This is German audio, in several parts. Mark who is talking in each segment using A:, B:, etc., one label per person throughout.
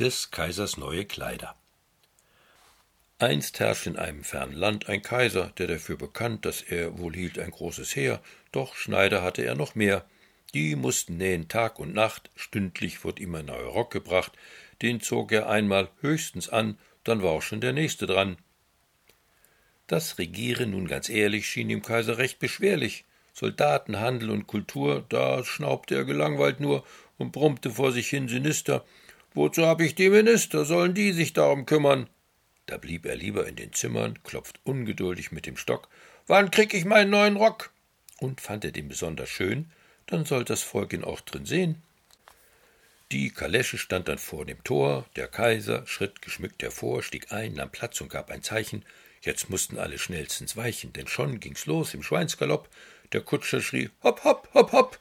A: Des Kaisers neue Kleider. Einst herrscht in einem fernen Land ein Kaiser, der dafür bekannt, dass er wohl hielt ein großes Heer, doch Schneider hatte er noch mehr. Die mussten nähen Tag und Nacht, stündlich wurde ihm ein neuer Rock gebracht, den zog er einmal höchstens an, dann war auch schon der nächste dran. Das Regieren nun ganz ehrlich schien dem Kaiser recht beschwerlich. Soldaten, Handel und Kultur, da schnaubte er gelangweilt nur und brummte vor sich hin sinister. Wozu hab ich die Minister? Sollen die sich darum kümmern? Da blieb er lieber in den Zimmern, klopft ungeduldig mit dem Stock. Wann krieg ich meinen neuen Rock? Und fand er den besonders schön, dann soll das Volk ihn auch drin sehen. Die Kalesche stand dann vor dem Tor, der Kaiser schritt geschmückt hervor, stieg ein, nahm Platz und gab ein Zeichen. Jetzt mussten alle schnellstens weichen, denn schon ging's los im Schweinsgalopp. Der Kutscher schrie Hopp, hopp, hopp, hopp.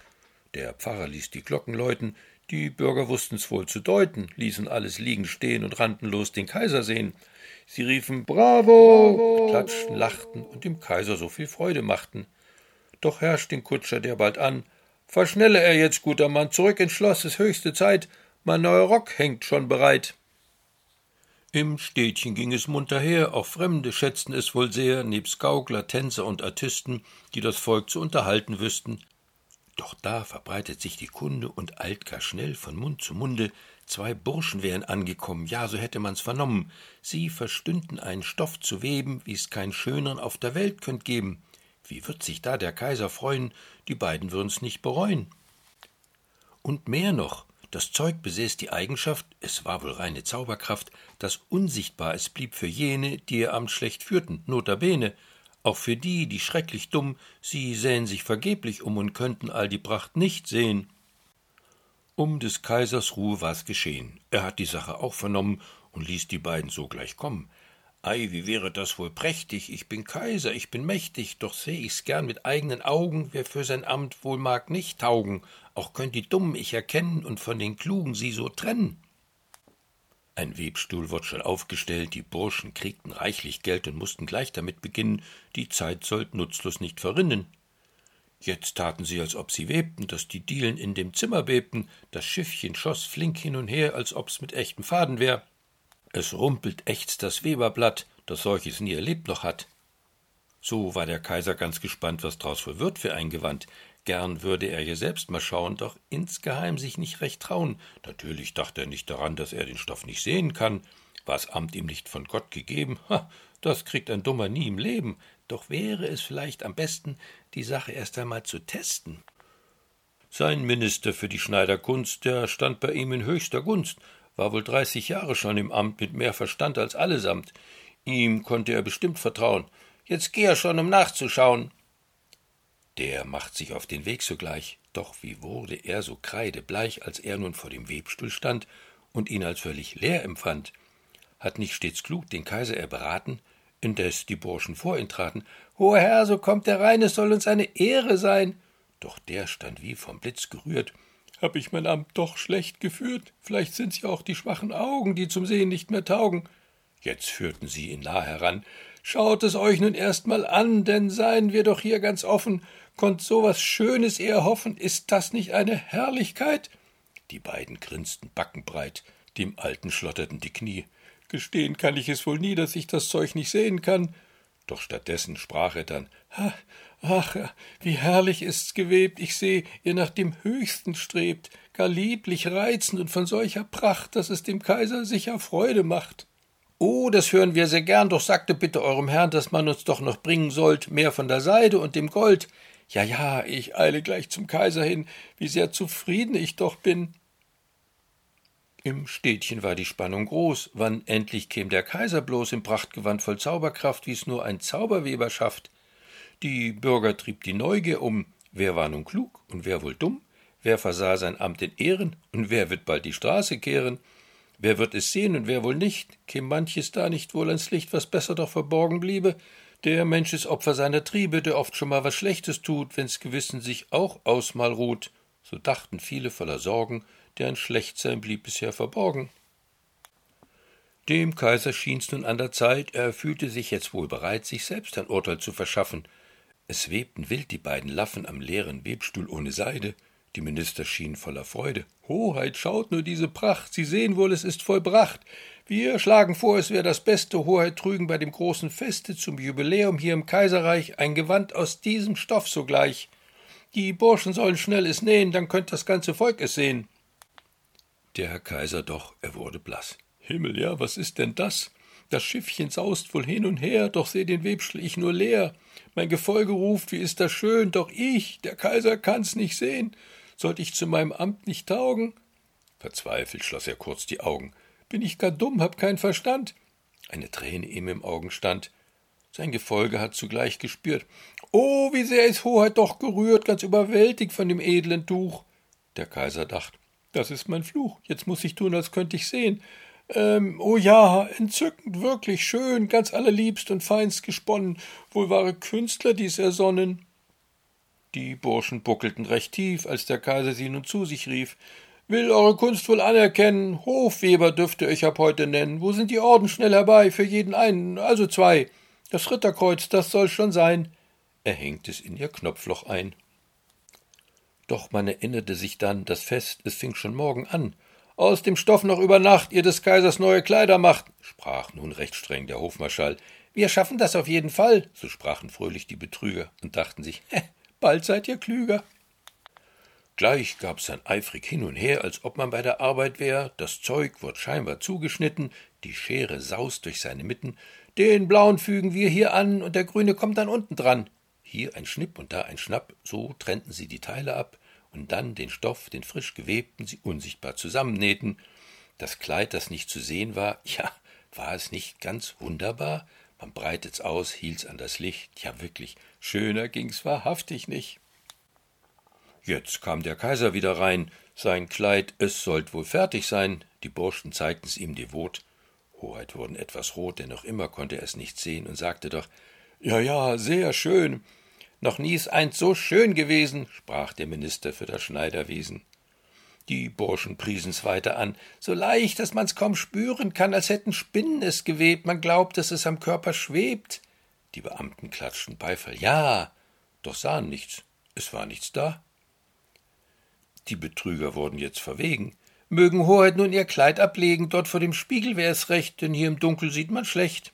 A: Der Pfarrer ließ die Glocken läuten, die Bürger wußten's wohl zu deuten, ließen alles liegen stehen und rannten los den Kaiser sehen. Sie riefen Bravo, klatschten, lachten und dem Kaiser so viel Freude machten. Doch herrscht den Kutscher der bald an. Verschnelle er jetzt, guter Mann, zurück ins Schloss, es höchste Zeit. Mein neuer Rock hängt schon bereit. Im Städtchen ging es munter her, auch Fremde schätzten es wohl sehr, nebst Gaukler, Tänzer und Artisten, die das Volk zu unterhalten wüssten. Doch da verbreitet sich die Kunde und eilt gar schnell von Mund zu Munde, Zwei Burschen wären angekommen, ja, so hätte man's vernommen. Sie verstünden einen Stoff zu weben, wie's keinen schöneren auf der Welt könnt geben. Wie wird sich da der Kaiser freuen? Die beiden würden's nicht bereuen. Und mehr noch, das Zeug besäß die Eigenschaft, es war wohl reine Zauberkraft, dass unsichtbar es blieb für jene, die ihr Amt schlecht führten, notabene, auch für die, die schrecklich dumm, sie sähen sich vergeblich um und könnten all die Pracht nicht sehen. Um des Kaisers Ruhe war's geschehen. Er hat die Sache auch vernommen und ließ die beiden sogleich kommen. Ei, wie wäre das wohl prächtig, ich bin Kaiser, ich bin mächtig, doch seh ich's gern mit eigenen Augen, wer für sein Amt wohl mag nicht taugen, auch könnt die Dummen ich erkennen und von den Klugen sie so trennen. Ein Webstuhl wird schon aufgestellt, die Burschen kriegten reichlich Geld und mussten gleich damit beginnen, die Zeit sollt nutzlos nicht verrinnen. Jetzt taten sie, als ob sie webten, dass die Dielen in dem Zimmer bebten, das Schiffchen schoß flink hin und her, als ob's mit echtem Faden wär. Es rumpelt ächzt das Weberblatt, das solches nie erlebt noch hat. So war der Kaiser ganz gespannt, was draus wird für ein Gewand. Gern würde er hier selbst mal schauen, doch insgeheim sich nicht recht trauen. Natürlich dachte er nicht daran, dass er den Stoff nicht sehen kann. War's Amt ihm nicht von Gott gegeben? Ha, das kriegt ein Dummer nie im Leben. Doch wäre es vielleicht am besten, die Sache erst einmal zu testen. Sein Minister für die Schneiderkunst, der stand bei ihm in höchster Gunst, war wohl dreißig Jahre schon im Amt mit mehr Verstand als allesamt. Ihm konnte er bestimmt vertrauen. Jetzt geh er schon, um nachzuschauen. Der macht sich auf den Weg sogleich, doch wie wurde er so kreidebleich, als er nun vor dem Webstuhl stand und ihn als völlig leer empfand. Hat nicht stets klug den Kaiser er beraten, indes die Burschen vor ihn traten. Hoher Herr, so kommt er rein, es soll uns eine Ehre sein. Doch der stand wie vom Blitz gerührt. Hab ich mein Amt doch schlecht geführt? Vielleicht sind's ja auch die schwachen Augen, die zum Sehen nicht mehr taugen. Jetzt führten sie ihn nah heran. Schaut es euch nun erst mal an, denn seien wir doch hier ganz offen. Konnt so was Schönes eher hoffen? Ist das nicht eine Herrlichkeit? Die beiden grinsten backenbreit, dem Alten schlotterten die Knie. Gestehen kann ich es wohl nie, dass ich das Zeug nicht sehen kann. Doch stattdessen sprach er dann Ach, wie herrlich ist's gewebt, ich seh, ihr nach dem Höchsten strebt, gar lieblich reizend und von solcher Pracht, dass es dem Kaiser sicher Freude macht. Oh, das hören wir sehr gern, doch sagte bitte eurem Herrn, dass man uns doch noch bringen sollt, mehr von der Seide und dem Gold. Ja, ja, ich eile gleich zum Kaiser hin, wie sehr zufrieden ich doch bin. Im Städtchen war die Spannung groß. Wann endlich käm der Kaiser bloß im Prachtgewand voll Zauberkraft, wie's nur ein Zauberweber schafft? Die Bürger trieb die Neugier um. Wer war nun klug und wer wohl dumm? Wer versah sein Amt in Ehren und wer wird bald die Straße kehren? Wer wird es sehen und wer wohl nicht? Käm manches da nicht wohl ans Licht, was besser doch verborgen bliebe? Der Mensch ist Opfer seiner Triebe, der oft schon mal was Schlechtes tut, wenn's Gewissen sich auch ausmal ruht. So dachten viele voller Sorgen, deren Schlechtsein blieb bisher verborgen. Dem Kaiser schien's nun an der Zeit, er fühlte sich jetzt wohl bereit, sich selbst ein Urteil zu verschaffen. Es webten wild die beiden Laffen am leeren Webstuhl ohne Seide, Die Minister schienen voller Freude. Hoheit, schaut nur diese Pracht, Sie sehen wohl, es ist vollbracht. Wir schlagen vor, es wäre das Beste, Hoheit trügen bei dem großen Feste zum Jubiläum hier im Kaiserreich ein Gewand aus diesem Stoff sogleich. Die Burschen sollen schnell es nähen, dann könnt das ganze Volk es sehen. Der Herr Kaiser doch, er wurde blass. Himmel, ja, was ist denn das? Das Schiffchen saust wohl hin und her, doch seh den Webschel ich nur leer. Mein Gefolge ruft, wie ist das schön, doch ich, der Kaiser, kann's nicht sehen. Sollt ich zu meinem Amt nicht taugen? Verzweifelt schloss er kurz die Augen. Bin ich gar dumm, hab kein Verstand? Eine Träne ihm im Augen stand. Sein Gefolge hat zugleich gespürt. Oh, wie sehr ist Hoheit doch gerührt, ganz überwältigt von dem edlen Tuch. Der Kaiser dacht, das ist mein Fluch, jetzt muss ich tun, als könnt ich sehen. Ähm, oh ja, entzückend, wirklich schön, ganz allerliebst und feinst gesponnen, wohl wahre Künstler dies ersonnen. Die Burschen buckelten recht tief, als der Kaiser sie nun zu sich rief. Will eure Kunst wohl anerkennen, Hofweber dürfte euch ab heute nennen. Wo sind die Orden schnell herbei, für jeden einen, also zwei. Das Ritterkreuz, das soll schon sein. Er hängt es in ihr Knopfloch ein. Doch man erinnerte sich dann, das Fest, es fing schon morgen an aus dem Stoff noch über Nacht ihr des Kaisers neue Kleider macht, sprach nun recht streng der Hofmarschall. Wir schaffen das auf jeden Fall, so sprachen fröhlich die Betrüger und dachten sich, bald seid ihr klüger. Gleich gab's dann eifrig hin und her, als ob man bei der Arbeit wär, das Zeug wird scheinbar zugeschnitten, die Schere saust durch seine Mitten, den blauen fügen wir hier an und der grüne kommt dann unten dran. Hier ein Schnipp und da ein Schnapp, so trennten sie die Teile ab, und dann den Stoff, den frisch gewebten, sie unsichtbar zusammennähten. Das Kleid, das nicht zu sehen war, ja, war es nicht ganz wunderbar? Man breitet's aus, hielt's an das Licht, ja wirklich, schöner ging's wahrhaftig nicht. Jetzt kam der Kaiser wieder rein, sein Kleid, es sollt wohl fertig sein, die Burschen zeigten's ihm devot. Hoheit wurden etwas rot, denn noch immer konnte er es nicht sehen und sagte doch, ja, ja, sehr schön, noch nie ist eins so schön gewesen, sprach der Minister für das Schneiderwesen. Die Burschen priesen's weiter an, so leicht, dass man's kaum spüren kann, als hätten Spinnen es gewebt, man glaubt, dass es am Körper schwebt. Die Beamten klatschten Beifall, ja, doch sahen nichts, es war nichts da. Die Betrüger wurden jetzt verwegen. Mögen Hoheit nun ihr Kleid ablegen, dort vor dem Spiegel wär es recht, denn hier im Dunkel sieht man schlecht.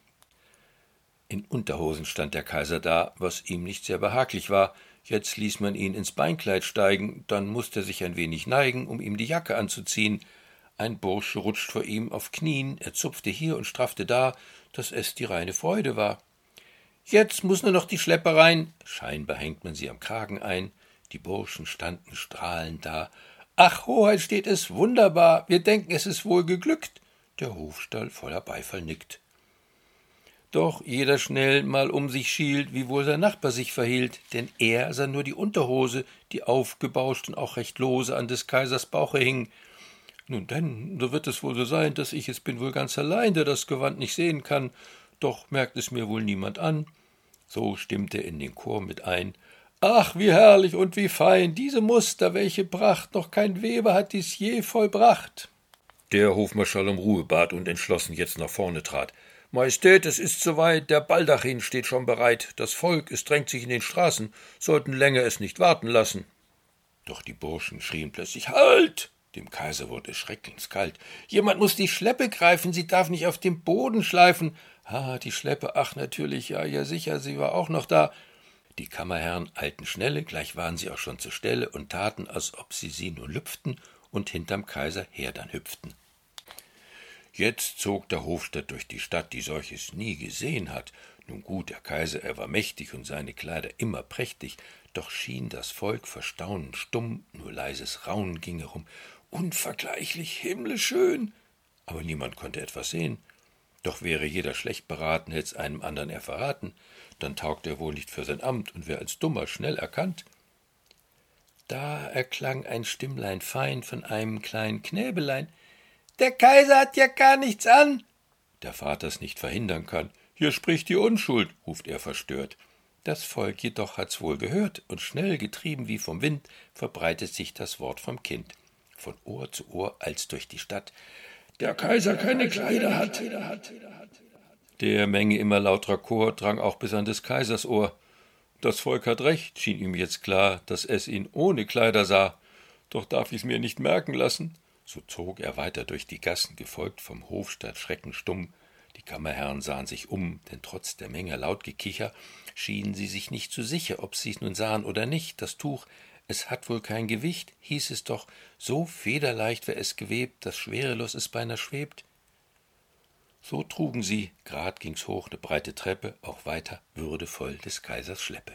A: In Unterhosen stand der Kaiser da, was ihm nicht sehr behaglich war. Jetzt ließ man ihn ins Beinkleid steigen, dann musste er sich ein wenig neigen, um ihm die Jacke anzuziehen. Ein Bursche rutscht vor ihm auf Knien, er zupfte hier und straffte da, dass es die reine Freude war. Jetzt muss nur noch die Schleppe rein. Scheinbar hängt man sie am Kragen ein. Die Burschen standen strahlend da. Ach, Hoheit, steht es wunderbar. Wir denken, es ist wohl geglückt. Der Hofstall voller Beifall nickt. Doch jeder schnell mal um sich schielt, wie wohl sein Nachbar sich verhielt, denn er sah nur die Unterhose, die aufgebauscht und auch recht lose an des Kaisers Bauche hing. Nun denn, so wird es wohl so sein, dass ich es bin wohl ganz allein, der das Gewand nicht sehen kann, doch merkt es mir wohl niemand an. So stimmte er in den Chor mit ein. Ach, wie herrlich und wie fein, diese Muster, welche Pracht, noch kein Weber hat dies je vollbracht. Der Hofmarschall um Ruhe bat und entschlossen jetzt nach vorne trat. Majestät, es ist soweit, der Baldachin steht schon bereit, das Volk, es drängt sich in den Straßen, sollten länger es nicht warten lassen. Doch die Burschen schrien plötzlich Halt. Dem Kaiser wurde schreckenskalt. Jemand muss die Schleppe greifen, sie darf nicht auf dem Boden schleifen. Ah, die Schleppe, ach natürlich, ja, ja sicher, sie war auch noch da. Die Kammerherren eilten schnelle, gleich waren sie auch schon zur Stelle und taten, als ob sie sie nur lüpften und hinterm Kaiser her dann hüpften. Jetzt zog der Hofstadt durch die Stadt, die solches nie gesehen hat. Nun gut, der Kaiser, er war mächtig und seine Kleider immer prächtig, doch schien das Volk verstaunend stumm, nur leises Raunen ging herum. Unvergleichlich himmlisch schön! Aber niemand konnte etwas sehen. Doch wäre jeder schlecht beraten, hätt's einem andern er verraten, dann taugt er wohl nicht für sein Amt und wär als dummer schnell erkannt. Da erklang ein Stimmlein fein von einem kleinen Knäbelein, der Kaiser hat ja gar nichts an. Der Vater's nicht verhindern kann. Hier spricht die Unschuld, ruft er verstört. Das Volk jedoch hat's wohl gehört, und schnell getrieben wie vom Wind verbreitet sich das Wort vom Kind. Von Ohr zu Ohr als durch die Stadt. Der Kaiser keine Kleider hat. Der Menge immer lauterer Chor drang auch bis an des Kaisers Ohr. Das Volk hat recht, schien ihm jetzt klar, dass es ihn ohne Kleider sah. doch darf ich's mir nicht merken lassen. So zog er weiter durch die Gassen, gefolgt vom Hofstaat schreckenstumm. Die Kammerherren sahen sich um, denn trotz der Menge laut Gekicher schienen sie sich nicht zu sicher, ob sie's nun sahen oder nicht. Das Tuch, es hat wohl kein Gewicht, hieß es doch, so federleicht wär es gewebt, dass schwerelos es beinahe schwebt. So trugen sie, grad ging's hoch, ne breite Treppe, auch weiter würdevoll des Kaisers Schleppe.